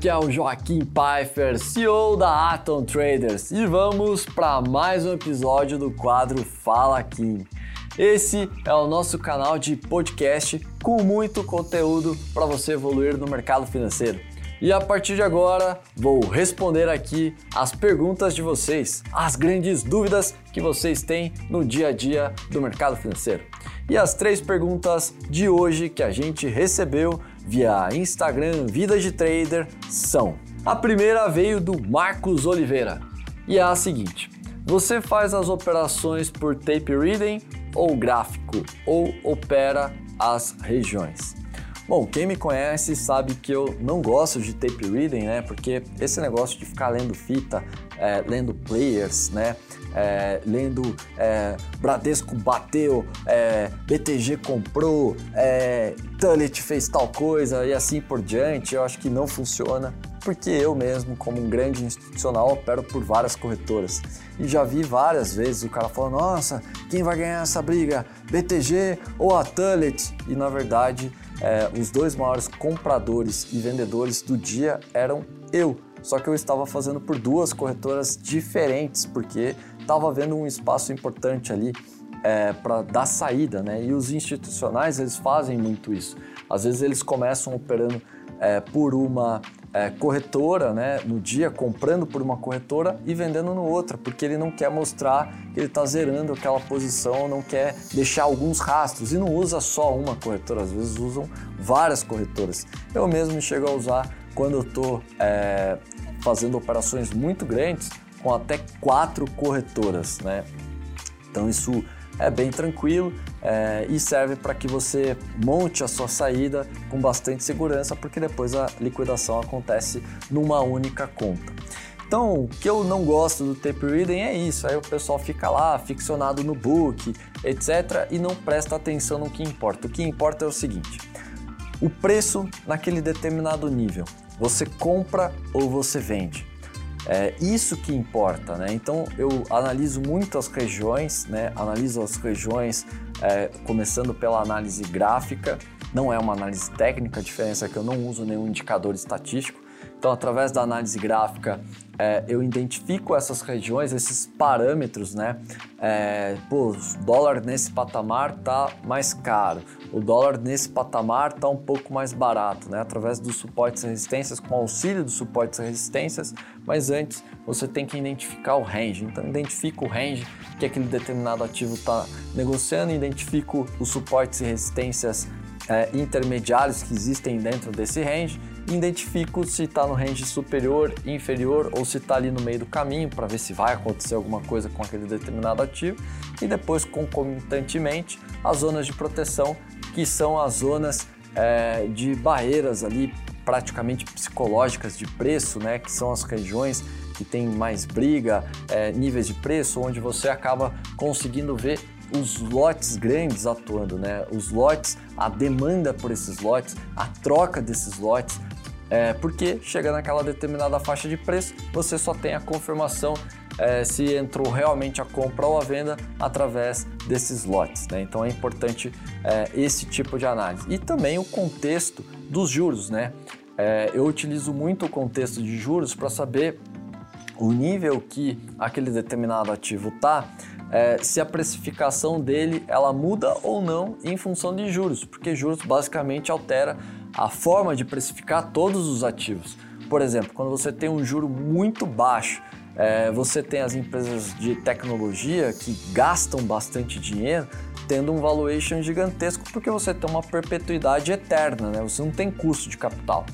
aqui é o Joaquim Pfeiffer, CEO da Atom Traders, e vamos para mais um episódio do quadro Fala Kim. Esse é o nosso canal de podcast com muito conteúdo para você evoluir no mercado financeiro. E a partir de agora, vou responder aqui as perguntas de vocês, as grandes dúvidas que vocês têm no dia a dia do mercado financeiro. E as três perguntas de hoje que a gente recebeu via Instagram Vida de Trader são: a primeira veio do Marcos Oliveira e é a seguinte: você faz as operações por tape reading ou gráfico ou opera as regiões? Bom, quem me conhece sabe que eu não gosto de tape reading, né? Porque esse negócio de ficar lendo fita, é, lendo players, né? É, lendo é, Bradesco bateu, é, BTG comprou, é, Tullet fez tal coisa e assim por diante, eu acho que não funciona porque eu mesmo, como um grande institucional, opero por várias corretoras. E já vi várias vezes o cara falando: nossa, quem vai ganhar essa briga? BTG ou a Tullet? E na verdade, é, os dois maiores compradores e vendedores do dia eram eu. Só que eu estava fazendo por duas corretoras diferentes, porque estava havendo um espaço importante ali é, para dar saída, né? E os institucionais eles fazem muito isso. Às vezes eles começam operando é, por uma é, corretora, né, no dia, comprando por uma corretora e vendendo no outra, porque ele não quer mostrar que ele está zerando aquela posição, não quer deixar alguns rastros e não usa só uma corretora, às vezes usam várias corretoras. Eu mesmo chego a usar quando eu estou é, fazendo operações muito grandes com até quatro corretoras, né? Então isso é bem tranquilo é, e serve para que você monte a sua saída com bastante segurança, porque depois a liquidação acontece numa única conta. Então, o que eu não gosto do tape reading é isso, aí o pessoal fica lá ficcionado no book, etc, e não presta atenção no que importa. O que importa é o seguinte: o preço naquele determinado nível. Você compra ou você vende? É isso que importa, né? Então eu analiso muito as regiões, né? Analiso as regiões é, começando pela análise gráfica. Não é uma análise técnica, a diferença é que eu não uso nenhum indicador estatístico. Então, através da análise gráfica, é, eu identifico essas regiões, esses parâmetros, né? É, pô, o dólar nesse patamar tá mais caro, o dólar nesse patamar tá um pouco mais barato, né? Através dos suportes e resistências, com auxílio dos suportes e resistências, mas antes você tem que identificar o range. Então, identifico o range que aquele determinado ativo está negociando, identifico os suportes e resistências é, intermediários que existem dentro desse range identifico se está no range superior, inferior ou se está ali no meio do caminho para ver se vai acontecer alguma coisa com aquele determinado ativo e depois concomitantemente as zonas de proteção que são as zonas é, de barreiras ali praticamente psicológicas de preço, né, que são as regiões que tem mais briga, é, níveis de preço, onde você acaba conseguindo ver os lotes grandes atuando, né? Os lotes, a demanda por esses lotes, a troca desses lotes, é, porque chega naquela determinada faixa de preço, você só tem a confirmação é, se entrou realmente a compra ou a venda através desses lotes. Né? Então é importante é, esse tipo de análise. E também o contexto dos juros. Né? É, eu utilizo muito o contexto de juros para saber o nível que aquele determinado ativo está, é, se a precificação dele ela muda ou não em função de juros, porque juros basicamente altera a forma de precificar todos os ativos. Por exemplo, quando você tem um juro muito baixo, é, você tem as empresas de tecnologia que gastam bastante dinheiro tendo um valuation gigantesco porque você tem uma perpetuidade eterna, né? você não tem custo de capital.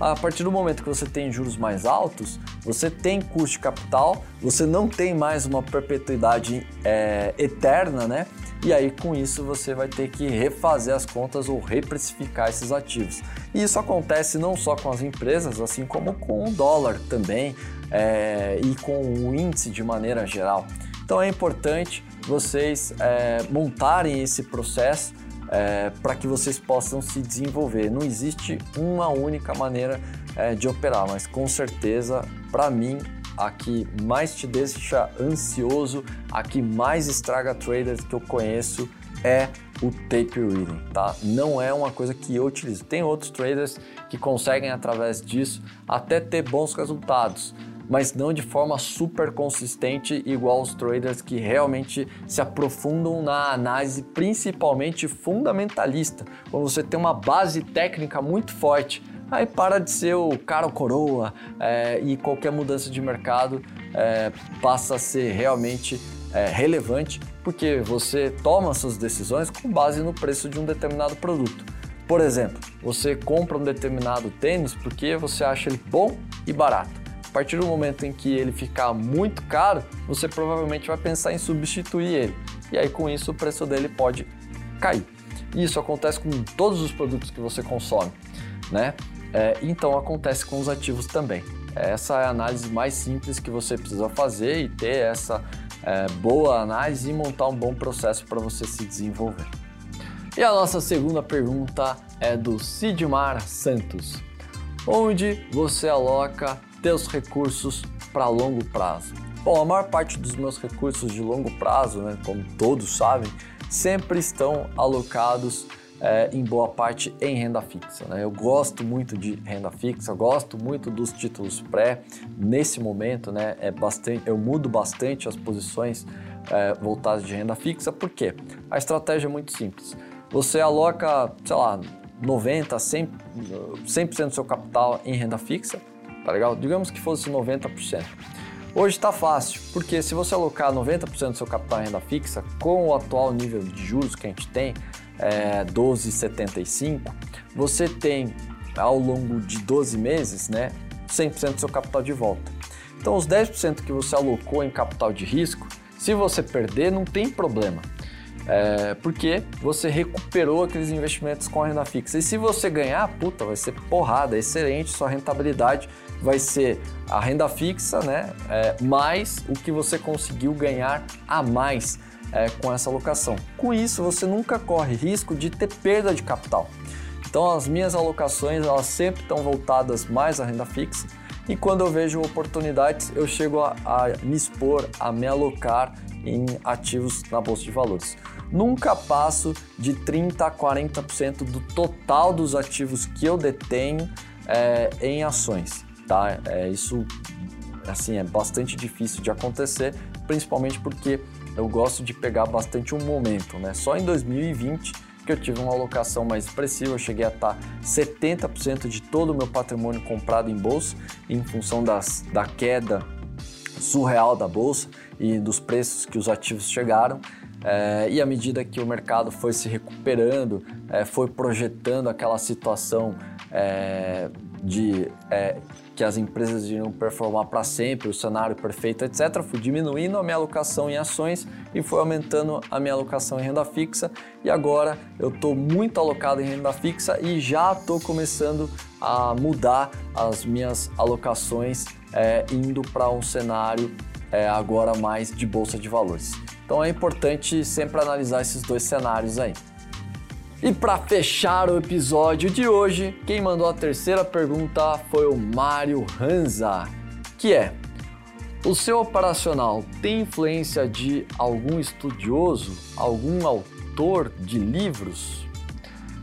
A partir do momento que você tem juros mais altos, você tem custo de capital, você não tem mais uma perpetuidade é, eterna, né? E aí com isso você vai ter que refazer as contas ou reprecificar esses ativos. E isso acontece não só com as empresas, assim como com o dólar também é, e com o índice de maneira geral. Então é importante vocês é, montarem esse processo é, para que vocês possam se desenvolver. Não existe uma única maneira é, de operar, mas com certeza, para mim, a que mais te deixa ansioso, a que mais estraga traders que eu conheço é o tape reading, tá? Não é uma coisa que eu utilizo. Tem outros traders que conseguem através disso até ter bons resultados, mas não de forma super consistente igual os traders que realmente se aprofundam na análise, principalmente fundamentalista. Quando você tem uma base técnica muito forte, aí para de ser o cara coroa é, e qualquer mudança de mercado é, passa a ser realmente é, relevante porque você toma suas decisões com base no preço de um determinado produto. Por exemplo, você compra um determinado tênis porque você acha ele bom e barato. Partir do momento em que ele ficar muito caro, você provavelmente vai pensar em substituir ele. E aí com isso o preço dele pode cair. Isso acontece com todos os produtos que você consome, né? É, então acontece com os ativos também. Essa é a análise mais simples que você precisa fazer e ter essa é, boa análise e montar um bom processo para você se desenvolver. E a nossa segunda pergunta é do Sidmar Santos. Onde você aloca seus recursos para longo prazo? Bom, a maior parte dos meus recursos de longo prazo, né, como todos sabem, sempre estão alocados é, em boa parte em renda fixa. Né? Eu gosto muito de renda fixa, gosto muito dos títulos pré. Nesse momento, né, é bastante, eu mudo bastante as posições é, voltadas de renda fixa, porque a estratégia é muito simples. Você aloca, sei lá, 90, 100%, 100 do seu capital em renda fixa, tá legal? Digamos que fosse 90%. Hoje está fácil, porque se você alocar 90% do seu capital em renda fixa, com o atual nível de juros que a gente tem, é, 12,75, você tem ao longo de 12 meses, né, 100% do seu capital de volta. Então, os 10% que você alocou em capital de risco, se você perder, não tem problema. É, porque você recuperou aqueles investimentos com a renda fixa. E se você ganhar, puta, vai ser porrada, excelente, sua rentabilidade vai ser a renda fixa, né? É, mais o que você conseguiu ganhar a mais é, com essa alocação. Com isso, você nunca corre risco de ter perda de capital. Então, as minhas alocações elas sempre estão voltadas mais à renda fixa e quando eu vejo oportunidades, eu chego a, a me expor, a me alocar em ativos na bolsa de valores. Nunca passo de 30 a 40% do total dos ativos que eu detenho é, em ações, tá? É, isso assim é bastante difícil de acontecer, principalmente porque eu gosto de pegar bastante um momento, né? Só em 2020 que eu tive uma alocação mais expressiva, eu cheguei a estar 70% de todo o meu patrimônio comprado em bolsa, em função das, da queda surreal da bolsa e dos preços que os ativos chegaram. É, e à medida que o mercado foi se recuperando, é, foi projetando aquela situação é, de que as empresas iriam performar para sempre, o cenário perfeito, etc. Fui diminuindo a minha alocação em ações e foi aumentando a minha alocação em renda fixa. E agora eu estou muito alocado em renda fixa e já estou começando a mudar as minhas alocações, é, indo para um cenário é, agora mais de bolsa de valores. Então é importante sempre analisar esses dois cenários aí. E para fechar o episódio de hoje, quem mandou a terceira pergunta foi o Mário Hanza, que é: O seu operacional tem influência de algum estudioso, algum autor de livros?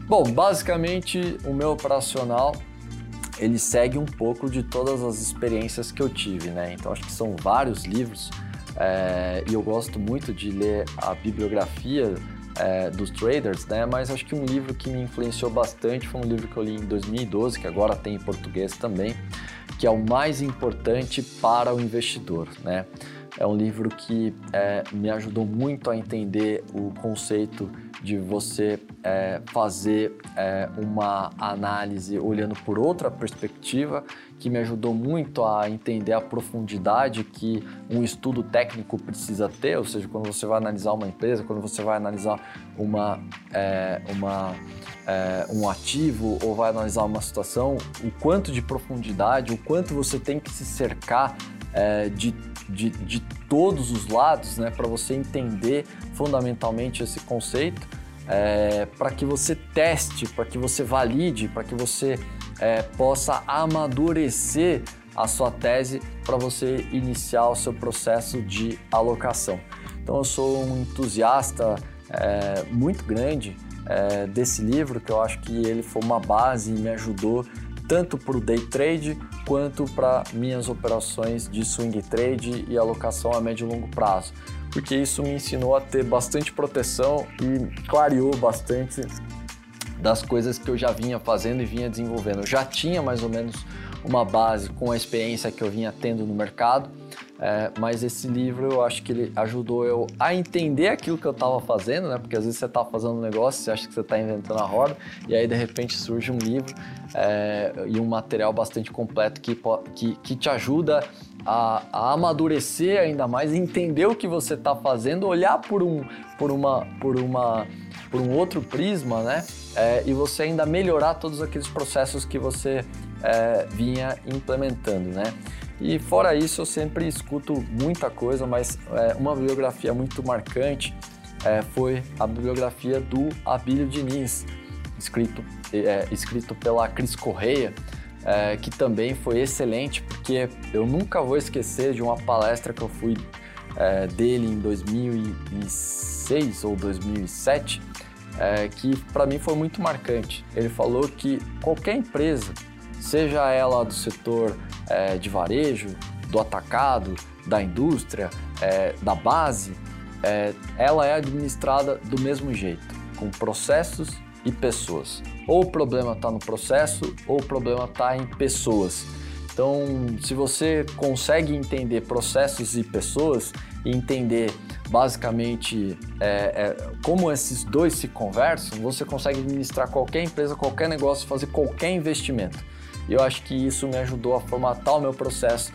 Bom, basicamente o meu operacional ele segue um pouco de todas as experiências que eu tive, né? Então acho que são vários livros é, e eu gosto muito de ler a bibliografia é, dos traders, né? Mas acho que um livro que me influenciou bastante foi um livro que eu li em 2012, que agora tem em português também, que é o mais importante para o investidor, né? É um livro que é, me ajudou muito a entender o conceito de você é, fazer é, uma análise olhando por outra perspectiva, que me ajudou muito a entender a profundidade que um estudo técnico precisa ter, ou seja, quando você vai analisar uma empresa, quando você vai analisar uma, é, uma, é, um ativo ou vai analisar uma situação, o quanto de profundidade, o quanto você tem que se cercar é, de, de, de, todos os lados, né, para você entender fundamentalmente esse conceito, é, para que você teste, para que você valide, para que você é, possa amadurecer a sua tese para você iniciar o seu processo de alocação. Então eu sou um entusiasta é, muito grande é, desse livro, que eu acho que ele foi uma base e me ajudou tanto para o day trade quanto para minhas operações de swing trade e alocação a médio e longo prazo, porque isso me ensinou a ter bastante proteção e clareou bastante das coisas que eu já vinha fazendo e vinha desenvolvendo. Eu já tinha mais ou menos uma base com a experiência que eu vinha tendo no mercado, é, mas esse livro eu acho que ele ajudou eu a entender aquilo que eu estava fazendo, né? Porque às vezes você está fazendo um negócio, você acha que você está inventando a roda, e aí de repente surge um livro é, e um material bastante completo que, que, que te ajuda a, a, amadurecer ainda mais, entender o que você está fazendo, olhar por um, por uma, por uma, por um outro prisma, né? É, e você ainda melhorar todos aqueles processos que você é, vinha implementando, né? E fora isso, eu sempre escuto muita coisa, mas é, uma bibliografia muito marcante é, foi a bibliografia do Abílio Diniz, escrito, é, escrito pela Cris Correia, é, que também foi excelente, porque eu nunca vou esquecer de uma palestra que eu fui é, dele em 2006 ou 2007, é, que para mim foi muito marcante. Ele falou que qualquer empresa seja ela do setor é, de varejo, do atacado, da indústria, é, da base, é, ela é administrada do mesmo jeito, com processos e pessoas. Ou o problema está no processo, ou o problema está em pessoas. Então, se você consegue entender processos e pessoas e entender basicamente é, é, como esses dois se conversam, você consegue administrar qualquer empresa, qualquer negócio, fazer qualquer investimento. E eu acho que isso me ajudou a formatar o meu processo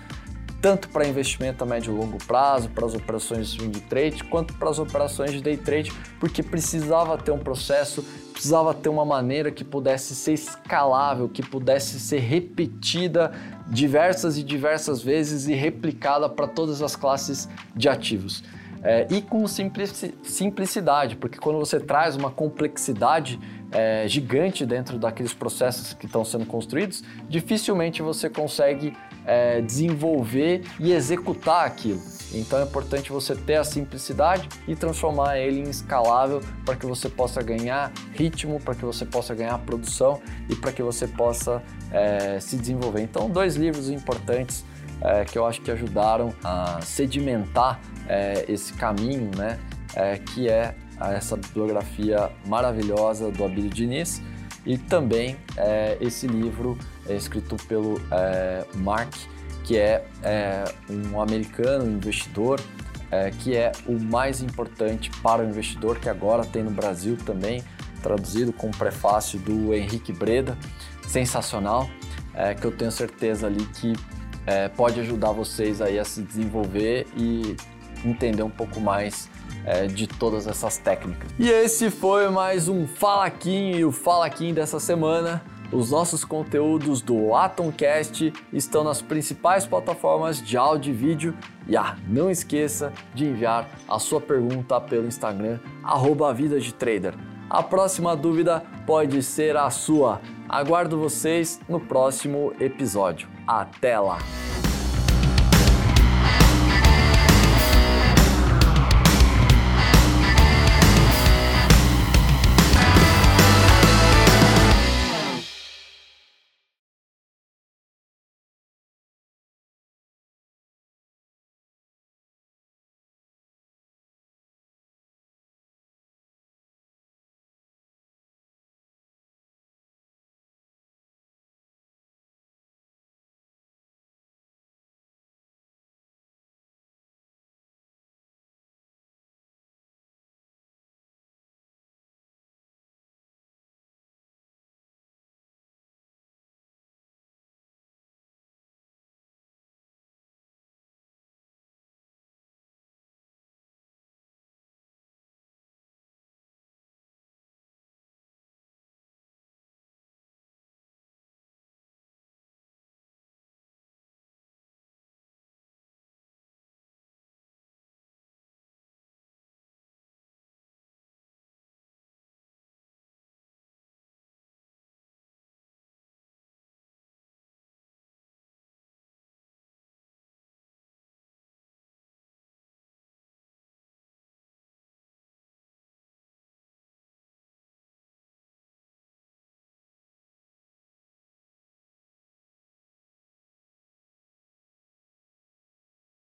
tanto para investimento a médio e longo prazo, para as operações de swing trade, quanto para as operações de day trade, porque precisava ter um processo, precisava ter uma maneira que pudesse ser escalável, que pudesse ser repetida diversas e diversas vezes e replicada para todas as classes de ativos. É, e com simplicidade, porque quando você traz uma complexidade é, gigante dentro daqueles processos que estão sendo construídos, dificilmente você consegue é, desenvolver e executar aquilo. Então é importante você ter a simplicidade e transformar ele em escalável para que você possa ganhar ritmo, para que você possa ganhar produção e para que você possa é, se desenvolver. Então, dois livros importantes é, que eu acho que ajudaram a sedimentar é, esse caminho, né? É, que é essa bibliografia maravilhosa do Abílio Diniz e também é, esse livro é escrito pelo é, Mark, que é, é, um americano investidor, é, que é o mais importante para o investidor, que agora tem no Brasil também, traduzido com o prefácio do Henrique Breda, sensacional, é, que eu tenho certeza ali que é, pode ajudar vocês aí a se desenvolver e entender um pouco mais é, de todas essas técnicas. E esse foi mais um Fala Kim e o Fala Kim dessa semana. Os nossos conteúdos do Atomcast estão nas principais plataformas de áudio e vídeo. E ah, não esqueça de enviar a sua pergunta pelo Instagram, arroba Vida de Trader. A próxima dúvida pode ser a sua. Aguardo vocês no próximo episódio. Até lá!